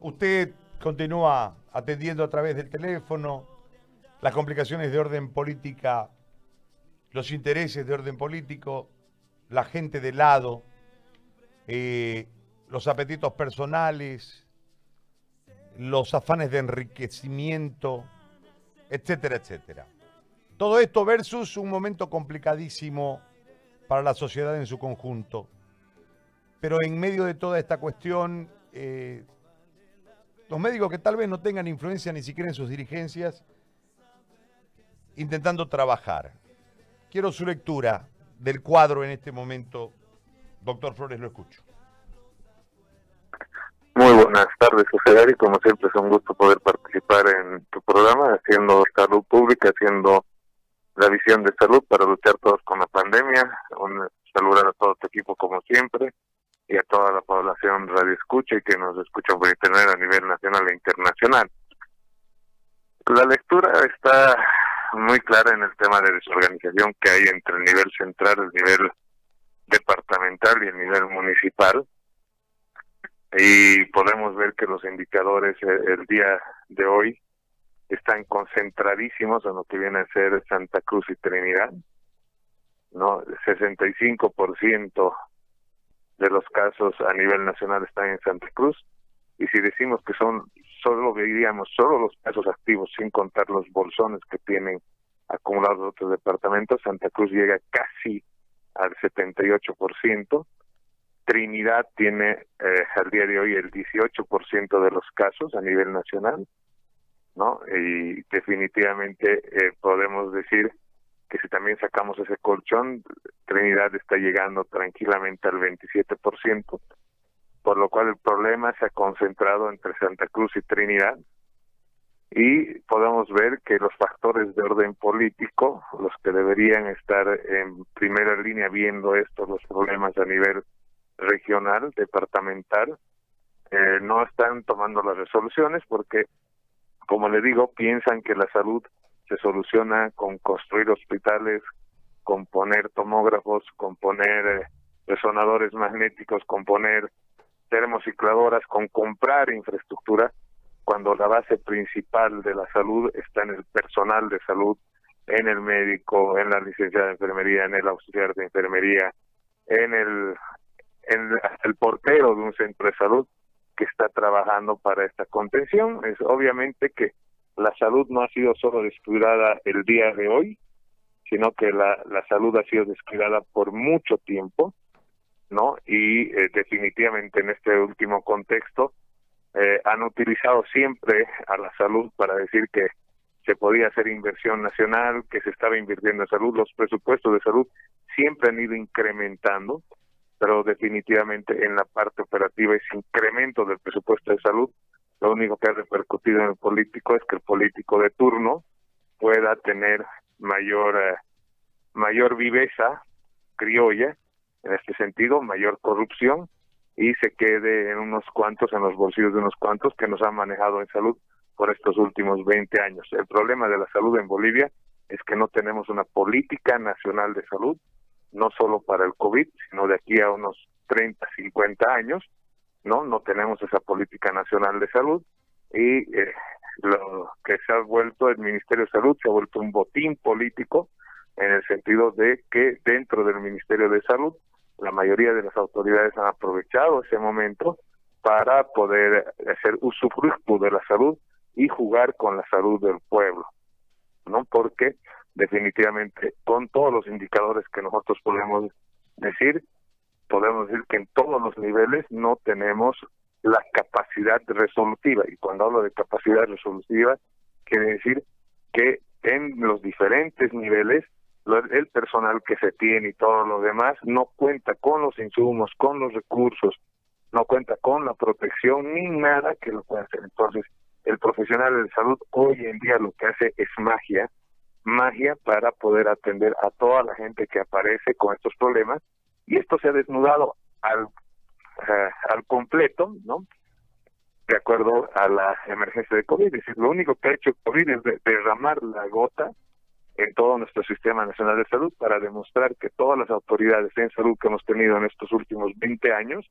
usted continúa atendiendo a través del teléfono las complicaciones de orden política, los intereses de orden político, la gente de lado, eh, los apetitos personales, los afanes de enriquecimiento, etcétera, etcétera. Todo esto versus un momento complicadísimo para la sociedad en su conjunto. Pero en medio de toda esta cuestión, eh, los médicos que tal vez no tengan influencia ni siquiera en sus dirigencias, intentando trabajar. Quiero su lectura del cuadro en este momento. Doctor Flores, lo escucho. Muy buenas tardes, Gary. Como siempre es un gusto poder participar en tu programa, haciendo salud pública, haciendo la visión de salud para luchar todos con la pandemia. Un, saludar a todo tu equipo como siempre y a toda la población radio escucha y que nos escucha por internet a nivel nacional e internacional. La lectura está muy clara en el tema de desorganización que hay entre el nivel central, el nivel departamental y el nivel municipal. Y podemos ver que los indicadores eh, el día de hoy están concentradísimos en lo que viene a ser Santa Cruz y Trinidad. ¿no? 65% de los casos a nivel nacional están en Santa Cruz. Y si decimos que son solo veríamos solo los casos activos sin contar los bolsones que tienen acumulados otros departamentos, Santa Cruz llega casi al 78%, Trinidad tiene eh, al día de hoy el 18% de los casos a nivel nacional, ¿no? Y definitivamente eh, podemos decir que si también sacamos ese colchón, Trinidad está llegando tranquilamente al 27%, por lo cual el problema se ha concentrado entre Santa Cruz y Trinidad, y podemos ver que los factores de orden político, los que deberían estar en primera línea viendo estos los problemas a nivel regional, departamental, eh, no están tomando las resoluciones porque, como le digo, piensan que la salud se soluciona con construir hospitales, con poner tomógrafos, con poner eh, resonadores magnéticos, con poner termocicladoras, con comprar infraestructura, cuando la base principal de la salud está en el personal de salud, en el médico, en la licenciada de enfermería, en el auxiliar de enfermería, en el, en el portero de un centro de salud que está trabajando para esta contención. Es obviamente que la salud no ha sido solo descuidada el día de hoy, sino que la, la salud ha sido descuidada por mucho tiempo, ¿no? Y eh, definitivamente en este último contexto, eh, han utilizado siempre a la salud para decir que se podía hacer inversión nacional, que se estaba invirtiendo en salud, los presupuestos de salud siempre han ido incrementando, pero definitivamente en la parte operativa ese incremento del presupuesto de salud, lo único que ha repercutido en el político es que el político de turno pueda tener mayor eh, mayor viveza criolla en este sentido, mayor corrupción y se quede en unos cuantos, en los bolsillos de unos cuantos que nos han manejado en salud por estos últimos 20 años. El problema de la salud en Bolivia es que no tenemos una política nacional de salud, no solo para el COVID, sino de aquí a unos 30, 50 años, ¿no? No tenemos esa política nacional de salud y eh, lo que se ha vuelto el Ministerio de Salud se ha vuelto un botín político en el sentido de que dentro del Ministerio de Salud la mayoría de las autoridades han aprovechado ese momento para poder hacer usufructo de la salud y jugar con la salud del pueblo, ¿no? Porque definitivamente con todos los indicadores que nosotros podemos decir, podemos decir que en todos los niveles no tenemos la capacidad resolutiva. Y cuando hablo de capacidad resolutiva, quiere decir que en los diferentes niveles el personal que se tiene y todo lo demás no cuenta con los insumos, con los recursos, no cuenta con la protección ni nada que lo pueda hacer. Entonces, el profesional de salud hoy en día lo que hace es magia, magia para poder atender a toda la gente que aparece con estos problemas y esto se ha desnudado al, eh, al completo, ¿no? De acuerdo a la emergencia de COVID. Es decir, lo único que ha hecho COVID es derramar la gota en todo nuestro sistema nacional de salud para demostrar que todas las autoridades en salud que hemos tenido en estos últimos 20 años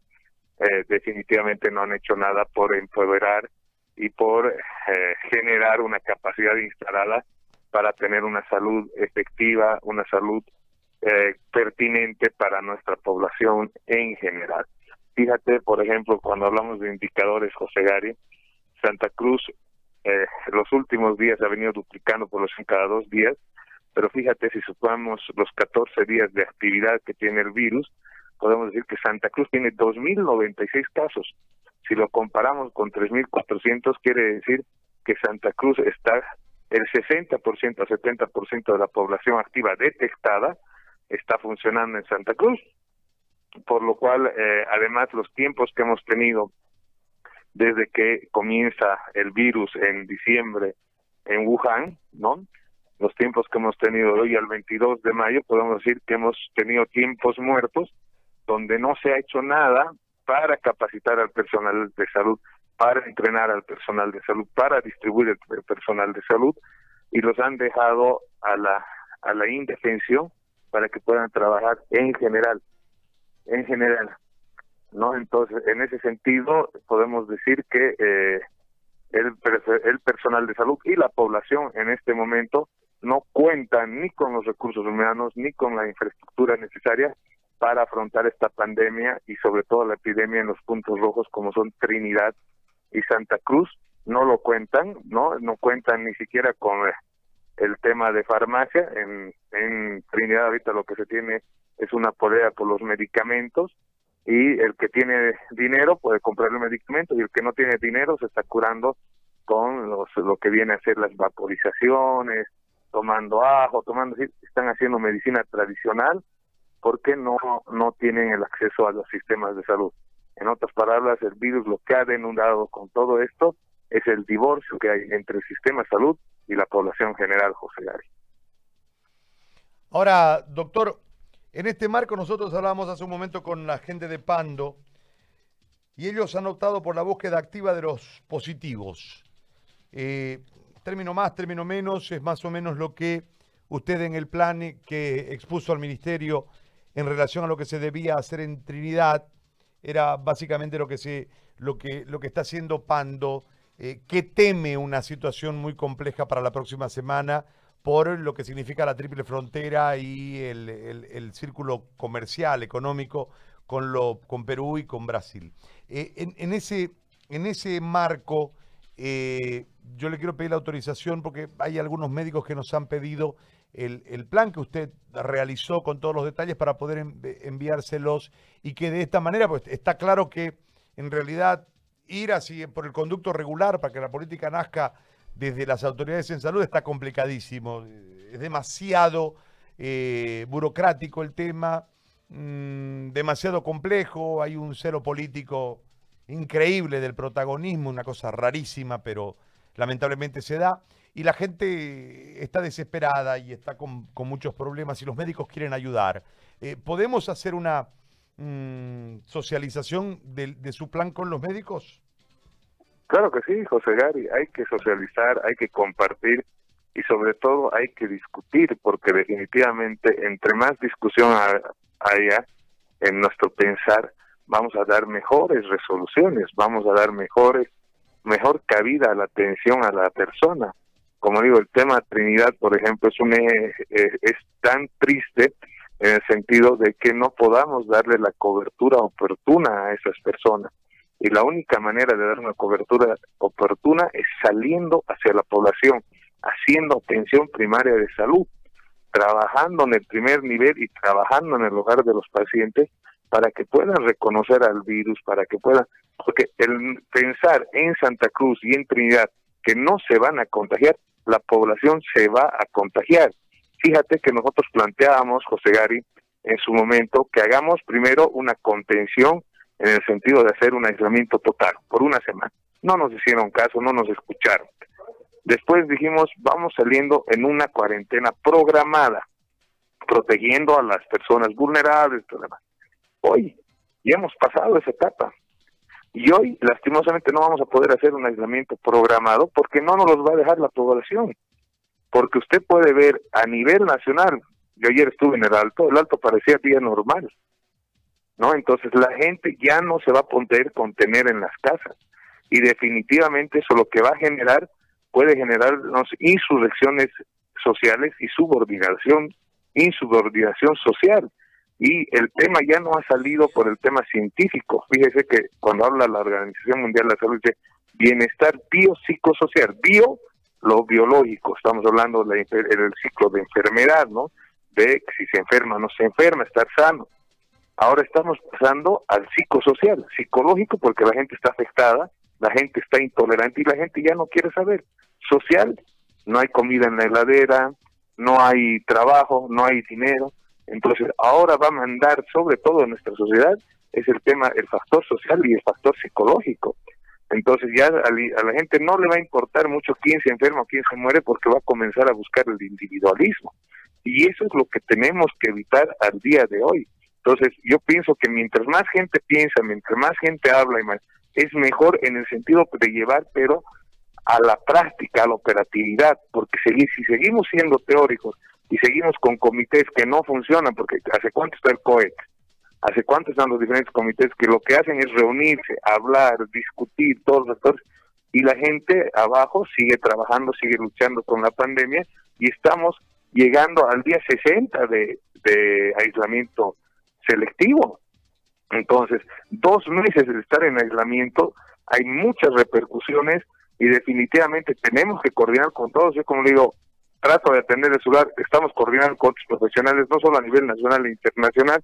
eh, definitivamente no han hecho nada por empoderar y por eh, generar una capacidad instalada para tener una salud efectiva, una salud eh, pertinente para nuestra población en general. Fíjate, por ejemplo, cuando hablamos de indicadores, José Gary, Santa Cruz eh, los últimos días ha venido duplicando los cada dos días, pero fíjate, si supamos los 14 días de actividad que tiene el virus, podemos decir que Santa Cruz tiene 2.096 casos. Si lo comparamos con 3.400, quiere decir que Santa Cruz está el 60% a 70% de la población activa detectada está funcionando en Santa Cruz, por lo cual eh, además los tiempos que hemos tenido desde que comienza el virus en diciembre en Wuhan, ¿no? Los tiempos que hemos tenido hoy al 22 de mayo, podemos decir que hemos tenido tiempos muertos donde no se ha hecho nada para capacitar al personal de salud, para entrenar al personal de salud, para distribuir el personal de salud y los han dejado a la a la indefensión para que puedan trabajar en general, en general, ¿no? Entonces, en ese sentido, podemos decir que eh, el, el personal de salud y la población en este momento no cuentan ni con los recursos humanos ni con la infraestructura necesaria para afrontar esta pandemia y sobre todo la epidemia en los puntos rojos como son Trinidad y Santa Cruz no lo cuentan, ¿no? No cuentan ni siquiera con eh, el tema de farmacia. En, Trinidad ahorita lo que se tiene es una polea por los medicamentos y el que tiene dinero puede comprar el medicamento y el que no tiene dinero se está curando con los, lo que viene a ser las vaporizaciones, tomando ajo, tomando, están haciendo medicina tradicional porque no, no tienen el acceso a los sistemas de salud. En otras palabras, el virus lo que ha denudado con todo esto es el divorcio que hay entre el sistema de salud y la población general, José Gary. Ahora, doctor, en este marco nosotros hablábamos hace un momento con la gente de Pando y ellos han optado por la búsqueda activa de los positivos. Eh, término más, término menos, es más o menos lo que usted en el plan que expuso al ministerio en relación a lo que se debía hacer en Trinidad, era básicamente lo que, se, lo que, lo que está haciendo Pando, eh, que teme una situación muy compleja para la próxima semana por lo que significa la triple frontera y el, círculo comercial, económico con, lo, con Perú y con Brasil. Eh, en, ese, en ese marco, eh, yo le quiero pedir la autorización porque hay algunos médicos que nos han pedido el, plan que usted realizó con todos los detalles para poder enviárselos y que de esta manera, pues está claro que en realidad ir así por el conducto regular para que la política nazca desde las autoridades en salud está complicadísimo. Es demasiado eh, burocrático el tema, mm, demasiado complejo, hay un cero político increíble del protagonismo, una cosa rarísima, pero lamentablemente se da y la gente está desesperada y está con, muchos problemas y los médicos quieren ayudar. Eh, ¿Podemos hacer una mm, socialización de, su plan con los médicos? Claro que sí, José Gary, hay que socializar, hay que compartir y sobre todo hay que discutir porque definitivamente entre más discusión haya en nuestro pensar, vamos a dar mejores resoluciones, vamos a dar mejores mejor cabida a la atención a la persona como digo, el tema Trinidad, por ejemplo, es, un, eh, es tan triste en el sentido de que no podamos darle la cobertura oportuna a esas personas. Y la única manera de dar una cobertura oportuna es saliendo hacia la población, haciendo atención primaria de salud, trabajando en el primer nivel y trabajando en el hogar de los pacientes para que puedan reconocer al virus, para que puedan, porque el pensar en Santa Cruz y en Trinidad que no se van a contagiar la población se va a contagiar. Fíjate que nosotros planteábamos, José Gary, en su momento, que hagamos primero una contención en el sentido de hacer un aislamiento total por una semana. No nos hicieron caso, no nos escucharon. Después dijimos, vamos saliendo en una cuarentena programada, protegiendo a las personas vulnerables. Hoy ya hemos pasado esa etapa. Y hoy, lastimosamente, no vamos a poder hacer un aislamiento programado porque no nos los va a dejar la población. Porque usted puede ver a nivel nacional, yo ayer estuve en el Alto, el Alto parecía día normal. ¿no? Entonces la gente ya no se va a poder contener en las casas y definitivamente eso lo que va a generar puede generar insurrecciones sociales y subordinación, insubordinación social. Y el tema ya no ha salido por el tema científico. Fíjese que cuando habla la Organización Mundial de la Salud dice bienestar biopsicosocial, bio lo biológico, estamos hablando del ciclo de enfermedad, ¿no? De si se enferma, no se enferma, estar sano. Ahora estamos pasando al psicosocial, psicológico, porque la gente está afectada, la gente está intolerante y la gente ya no quiere saber. Social, no hay comida en la heladera, no hay trabajo, no hay dinero. Entonces, ahora va a mandar sobre todo en nuestra sociedad es el tema, el factor social y el factor psicológico. Entonces ya a, la gente no le va a importar mucho quién se enferma o quién se muere porque va a comenzar a buscar el individualismo. Y eso es lo que tenemos que evitar al día de hoy. Entonces yo pienso que mientras más gente piensa, mientras más gente habla, y más, es mejor en el sentido de llevar, pero a la práctica, a la operatividad, porque si seguimos siendo teóricos y seguimos con comités que no funcionan, porque hace cuánto está el COET, hace cuánto están los diferentes comités que lo que hacen es reunirse, hablar, discutir, todos los actores, y la gente abajo sigue trabajando, sigue luchando con la pandemia, y estamos llegando al día 60 de, de aislamiento selectivo. Entonces, dos meses de estar en aislamiento, hay muchas repercusiones y definitivamente tenemos que coordinar con todos. Yo como digo, trato de atender el celular, estamos coordinando con otros profesionales, no solo a nivel nacional e internacional,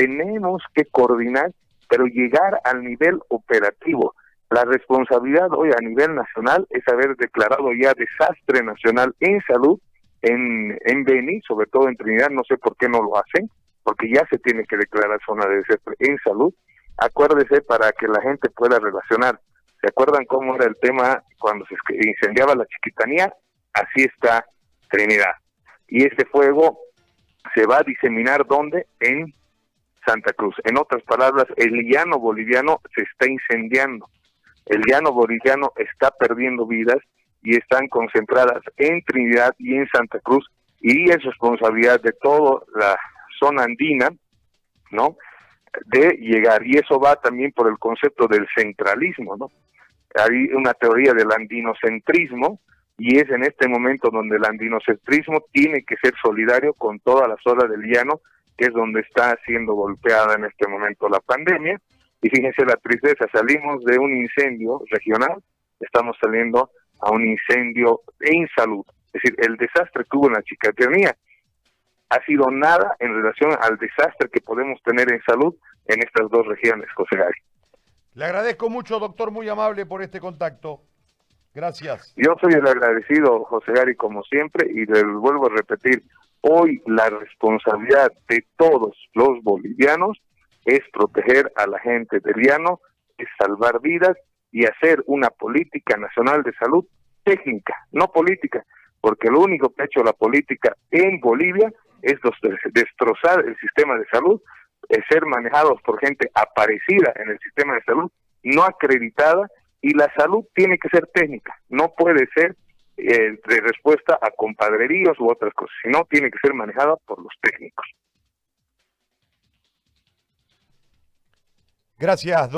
tenemos que coordinar, pero llegar al nivel operativo. La responsabilidad hoy a nivel nacional es haber declarado ya desastre nacional en salud en, en Beni, sobre todo en Trinidad, no sé por qué no lo hacen, porque ya se tiene que declarar zona de desastre en salud. Acuérdese para que la gente pueda relacionar. ¿Se acuerdan cómo era el tema cuando se incendiaba la chiquitanía? Así está Trinidad. Y este fuego se va a diseminar ¿dónde? En Santa Cruz. En otras palabras, el llano boliviano se está incendiando. El llano boliviano está perdiendo vidas y están concentradas en Trinidad y en Santa Cruz y es responsabilidad de toda la zona andina, ¿no? De llegar y eso va también por el concepto del centralismo, ¿no? Hay una teoría del andinocentrismo y es en este momento donde el andinocentrismo tiene que ser solidario con toda la zona del llano que es donde está siendo golpeada en este momento la pandemia. Y fíjense la tristeza, salimos de un incendio regional, estamos saliendo a un incendio en salud. Es decir, el desastre que hubo en la chicatería ha sido nada en relación al desastre que podemos tener en salud en estas dos regiones, José Gary. Le agradezco mucho, doctor, muy amable por este contacto. Gracias. Yo soy el agradecido, José Gary, como siempre, y le vuelvo a repetir, Hoy la responsabilidad de todos los bolivianos es proteger a la gente del llano, es salvar vidas y hacer una política nacional de salud técnica, no política, porque lo único que ha hecho la política en Bolivia es destrozar el sistema de salud, es ser manejados por gente aparecida en el sistema de salud, no acreditada, y la salud tiene que ser técnica, no puede ser eh, de respuesta a compadreríos u otras cosas, sino tiene que ser manejada por los técnicos. Gracias.